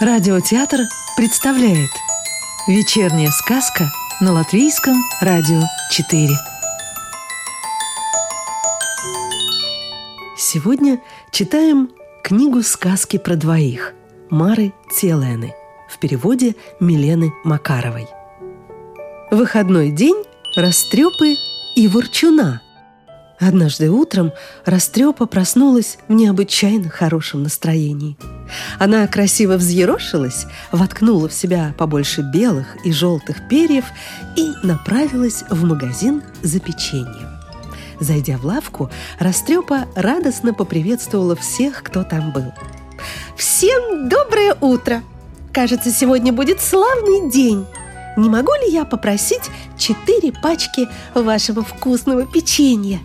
Радиотеатр представляет Вечерняя сказка на Латвийском радио 4 Сегодня читаем книгу сказки про двоих Мары Целены в переводе Милены Макаровой. Выходной день Растрепы и Ворчуна – Однажды утром Растрепа проснулась в необычайно хорошем настроении. Она красиво взъерошилась, воткнула в себя побольше белых и желтых перьев и направилась в магазин за печеньем. Зайдя в лавку, Растрепа радостно поприветствовала всех, кто там был. «Всем доброе утро! Кажется, сегодня будет славный день!» Не могу ли я попросить четыре пачки вашего вкусного печенья?»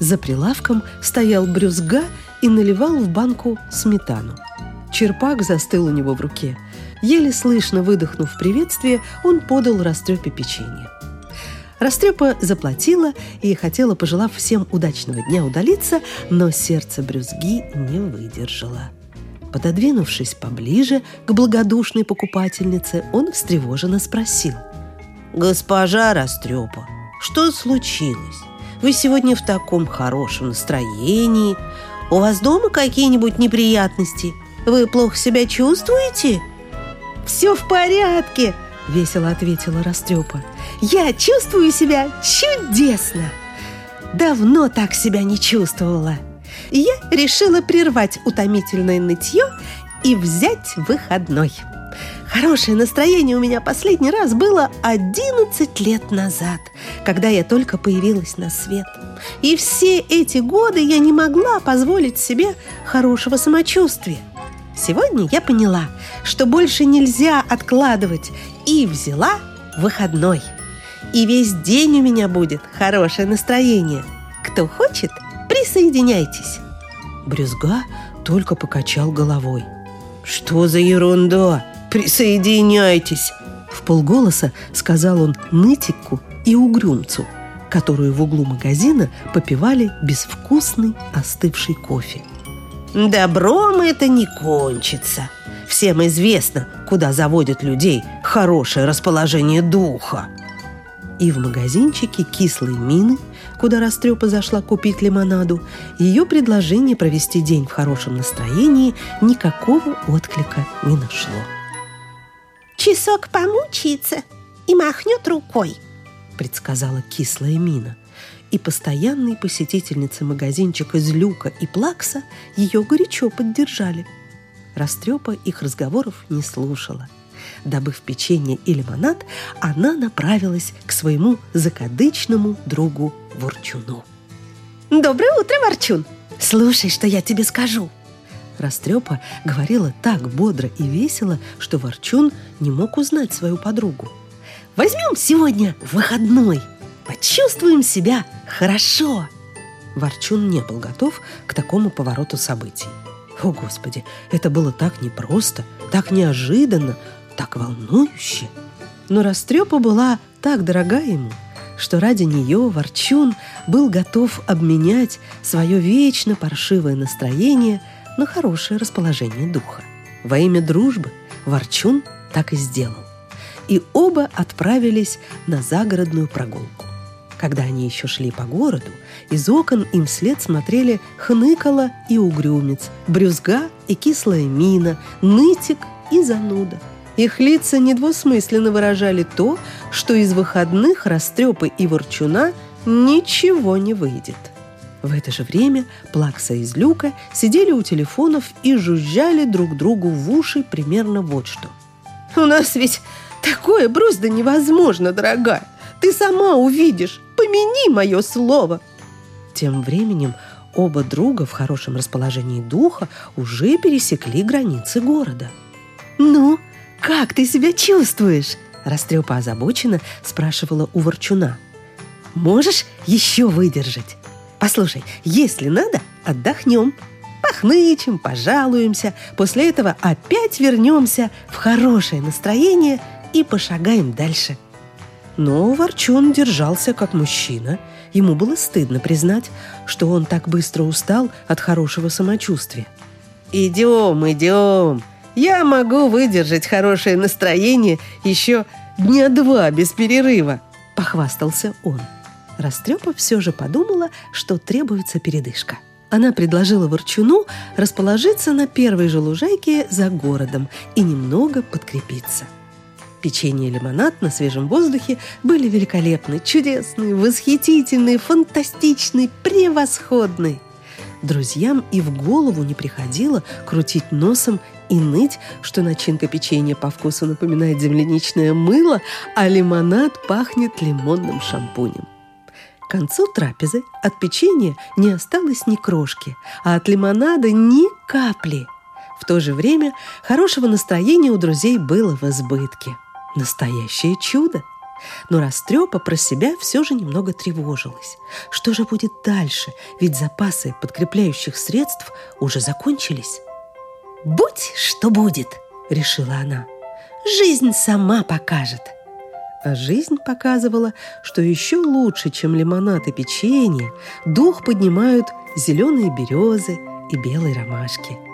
За прилавком стоял брюзга и наливал в банку сметану. Черпак застыл у него в руке. Еле слышно выдохнув приветствие, он подал Растрепе печенье. Растрепа заплатила и хотела, пожелав всем удачного дня, удалиться, но сердце брюзги не выдержало. Пододвинувшись поближе к благодушной покупательнице, он встревоженно спросил. «Госпожа Растрепа, что случилось? Вы сегодня в таком хорошем настроении. У вас дома какие-нибудь неприятности? Вы плохо себя чувствуете?» «Все в порядке!» — весело ответила Растрепа. «Я чувствую себя чудесно! Давно так себя не чувствовала. я решила прервать утомительное нытье и взять выходной. Хорошее настроение у меня последний раз было 11 лет назад, когда я только появилась на свет. И все эти годы я не могла позволить себе хорошего самочувствия. Сегодня я поняла, что больше нельзя откладывать, и взяла выходной. И весь день у меня будет хорошее настроение. Кто хочет, присоединяйтесь. Брюзга только покачал головой. «Что за ерунда? Присоединяйтесь!» В полголоса сказал он нытику и угрюмцу, которую в углу магазина попивали безвкусный остывший кофе. «Добром это не кончится. Всем известно, куда заводят людей хорошее расположение духа». И в магазинчике кислой мины, куда Растрепа зашла купить лимонаду, ее предложение провести день в хорошем настроении никакого отклика не нашло. «Часок помучается и махнет рукой», — предсказала кислая мина. И постоянные посетительницы магазинчика Злюка и Плакса ее горячо поддержали. Растрепа их разговоров не слушала. Добыв печенье и лимонад, она направилась к своему закадычному другу Ворчуну. «Доброе утро, Ворчун! Слушай, что я тебе скажу!» Растрепа говорила так бодро и весело, что Ворчун не мог узнать свою подругу. Возьмем сегодня выходной. Почувствуем себя хорошо. Ворчун не был готов к такому повороту событий. О, Господи, это было так непросто, так неожиданно, так волнующе. Но Растрепа была так дорога ему, что ради нее Ворчун был готов обменять свое вечно паршивое настроение на хорошее расположение духа. Во имя дружбы Ворчун так и сделал и оба отправились на загородную прогулку. Когда они еще шли по городу, из окон им вслед смотрели хныкала и угрюмец, брюзга и кислая мина, нытик и зануда. Их лица недвусмысленно выражали то, что из выходных растрепы и ворчуна ничего не выйдет. В это же время Плакса и Злюка сидели у телефонов и жужжали друг другу в уши примерно вот что. «У нас ведь Такое просто невозможно, дорогая. Ты сама увидишь. Помяни мое слово. Тем временем оба друга в хорошем расположении духа уже пересекли границы города. «Ну, как ты себя чувствуешь?» Растрепа озабоченно спрашивала у Ворчуна. «Можешь еще выдержать? Послушай, если надо, отдохнем. Похнычем, пожалуемся. После этого опять вернемся в хорошее настроение – и пошагаем дальше». Но Ворчун держался как мужчина. Ему было стыдно признать, что он так быстро устал от хорошего самочувствия. «Идем, идем! я могу выдержать хорошее настроение еще дня два без перерыва», – похвастался он. Растрепа все же подумала, что требуется передышка. Она предложила Ворчуну расположиться на первой же лужайке за городом и немного подкрепиться. Печенье и лимонад на свежем воздухе были великолепны, чудесные, восхитительные, фантастичные, превосходные. Друзьям и в голову не приходило крутить носом и ныть, что начинка печенья по вкусу напоминает земляничное мыло, а лимонад пахнет лимонным шампунем. К концу трапезы от печенья не осталось ни крошки, а от лимонада ни капли. В то же время хорошего настроения у друзей было в избытке. Настоящее чудо! Но Растрепа про себя все же немного тревожилась. Что же будет дальше? Ведь запасы подкрепляющих средств уже закончились. «Будь что будет!» — решила она. «Жизнь сама покажет!» А жизнь показывала, что еще лучше, чем лимонад и печенье, дух поднимают зеленые березы и белые ромашки.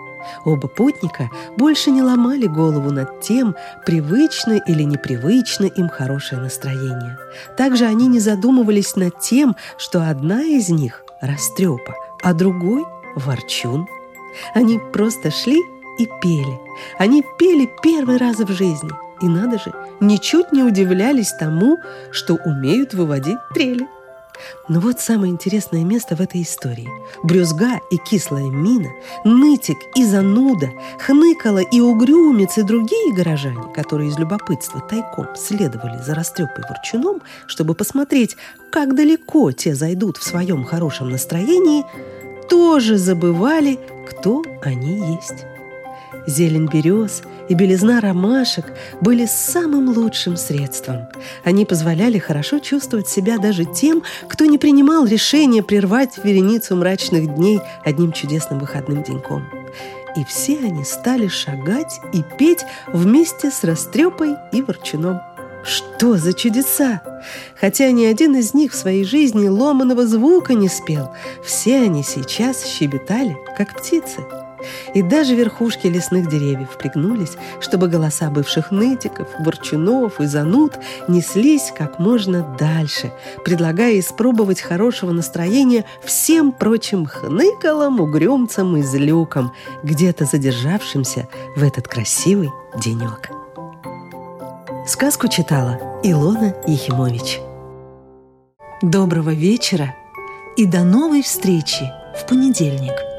Оба путника больше не ломали голову над тем, привычно или непривычно им хорошее настроение. Также они не задумывались над тем, что одна из них – растрепа, а другой – ворчун. Они просто шли и пели. Они пели первый раз в жизни – и надо же, ничуть не удивлялись тому, что умеют выводить трели. Но вот самое интересное место в этой истории. Брюзга и кислая мина, нытик и зануда, хныкала и угрюмец и другие горожане, которые из любопытства тайком следовали за растрепой ворчуном, чтобы посмотреть, как далеко те зайдут в своем хорошем настроении, тоже забывали, кто они есть. Зелень берез и белизна ромашек были самым лучшим средством. Они позволяли хорошо чувствовать себя даже тем, кто не принимал решения прервать вереницу мрачных дней одним чудесным выходным деньком. И все они стали шагать и петь вместе с Растрепой и Ворчуном. Что за чудеса! Хотя ни один из них в своей жизни ломаного звука не спел, все они сейчас щебетали, как птицы – и даже верхушки лесных деревьев пригнулись, чтобы голоса бывших нытиков, ворчунов и зануд неслись как можно дальше, предлагая испробовать хорошего настроения всем прочим хныкалам, угрюмцам и злюкам, где-то задержавшимся в этот красивый денек. Сказку читала Илона Ехимович. Доброго вечера и до новой встречи в понедельник –